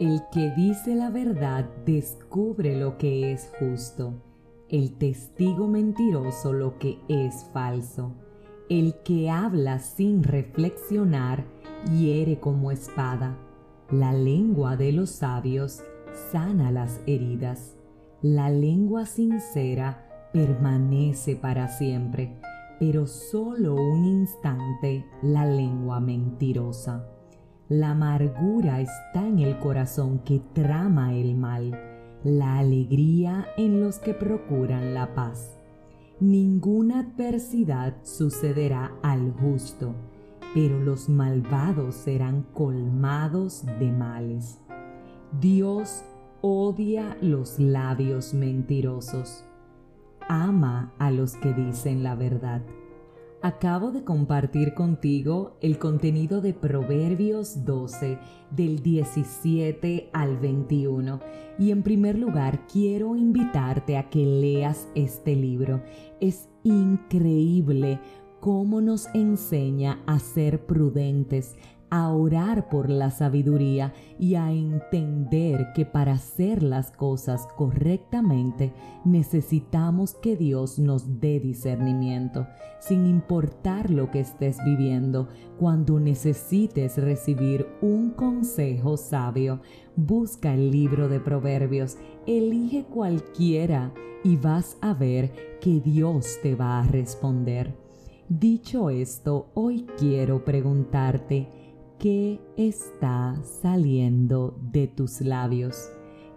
El que dice la verdad descubre lo que es justo, el testigo mentiroso lo que es falso. El que habla sin reflexionar hiere como espada. La lengua de los sabios sana las heridas. La lengua sincera permanece para siempre, pero solo un instante la lengua mentirosa. La amargura está en el corazón que trama el mal, la alegría en los que procuran la paz. Ninguna adversidad sucederá al justo, pero los malvados serán colmados de males. Dios odia los labios mentirosos. Ama a los que dicen la verdad. Acabo de compartir contigo el contenido de Proverbios 12 del 17 al 21 y en primer lugar quiero invitarte a que leas este libro. Es increíble cómo nos enseña a ser prudentes, a orar por la sabiduría y a entender que para hacer las cosas correctamente necesitamos que Dios nos dé discernimiento, sin importar lo que estés viviendo. Cuando necesites recibir un consejo sabio, busca el libro de Proverbios, elige cualquiera y vas a ver que Dios te va a responder. Dicho esto, hoy quiero preguntarte, ¿Qué está saliendo de tus labios?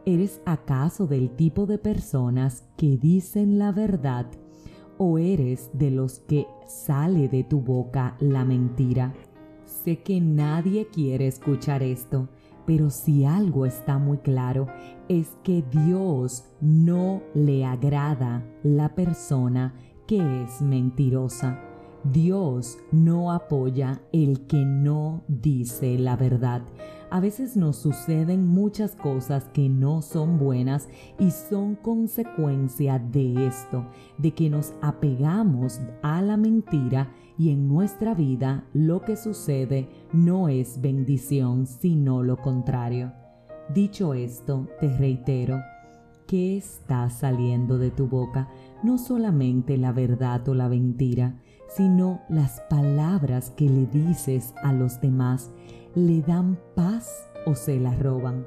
¿Eres acaso del tipo de personas que dicen la verdad o eres de los que sale de tu boca la mentira? Sé que nadie quiere escuchar esto, pero si algo está muy claro es que Dios no le agrada la persona que es mentirosa. Dios no apoya el que no dice la verdad. A veces nos suceden muchas cosas que no son buenas y son consecuencia de esto, de que nos apegamos a la mentira y en nuestra vida lo que sucede no es bendición, sino lo contrario. Dicho esto, te reitero, ¿qué está saliendo de tu boca? No solamente la verdad o la mentira, sino las palabras que le dices a los demás le dan paz o se la roban.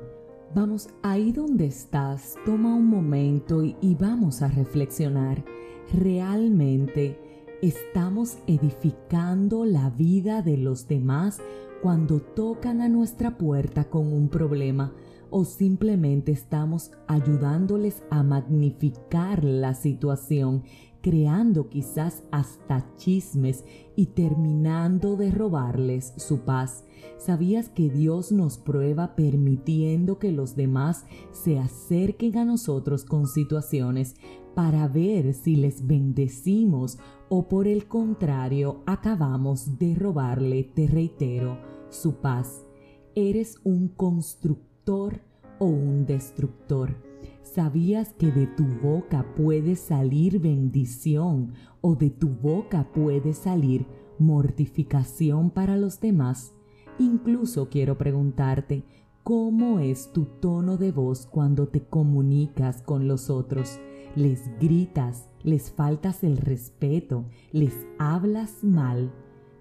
Vamos, ahí donde estás, toma un momento y, y vamos a reflexionar. ¿Realmente estamos edificando la vida de los demás cuando tocan a nuestra puerta con un problema? o simplemente estamos ayudándoles a magnificar la situación creando quizás hasta chismes y terminando de robarles su paz. ¿Sabías que Dios nos prueba permitiendo que los demás se acerquen a nosotros con situaciones para ver si les bendecimos o por el contrario acabamos de robarle, te reitero, su paz? ¿Eres un constructor o un destructor? ¿Sabías que de tu boca puede salir bendición o de tu boca puede salir mortificación para los demás? Incluso quiero preguntarte, ¿cómo es tu tono de voz cuando te comunicas con los otros? ¿Les gritas? ¿Les faltas el respeto? ¿Les hablas mal?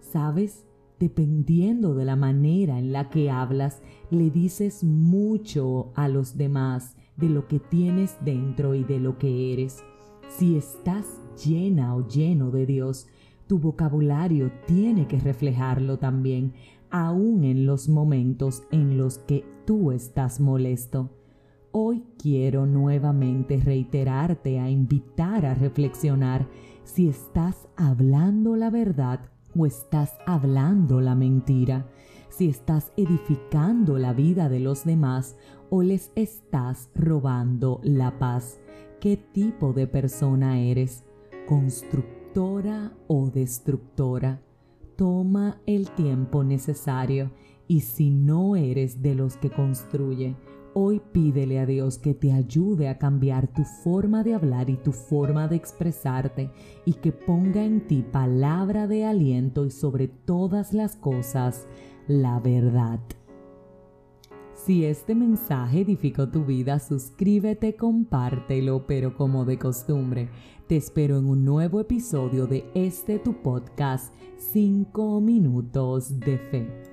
¿Sabes? Dependiendo de la manera en la que hablas, le dices mucho a los demás de lo que tienes dentro y de lo que eres. Si estás llena o lleno de Dios, tu vocabulario tiene que reflejarlo también, aun en los momentos en los que tú estás molesto. Hoy quiero nuevamente reiterarte a invitar a reflexionar si estás hablando la verdad o estás hablando la mentira, si estás edificando la vida de los demás o les estás robando la paz? ¿Qué tipo de persona eres? ¿Constructora o destructora? Toma el tiempo necesario y si no eres de los que construye, hoy pídele a Dios que te ayude a cambiar tu forma de hablar y tu forma de expresarte y que ponga en ti palabra de aliento y sobre todas las cosas la verdad. Si este mensaje edificó tu vida, suscríbete, compártelo, pero como de costumbre, te espero en un nuevo episodio de este tu podcast 5 minutos de fe.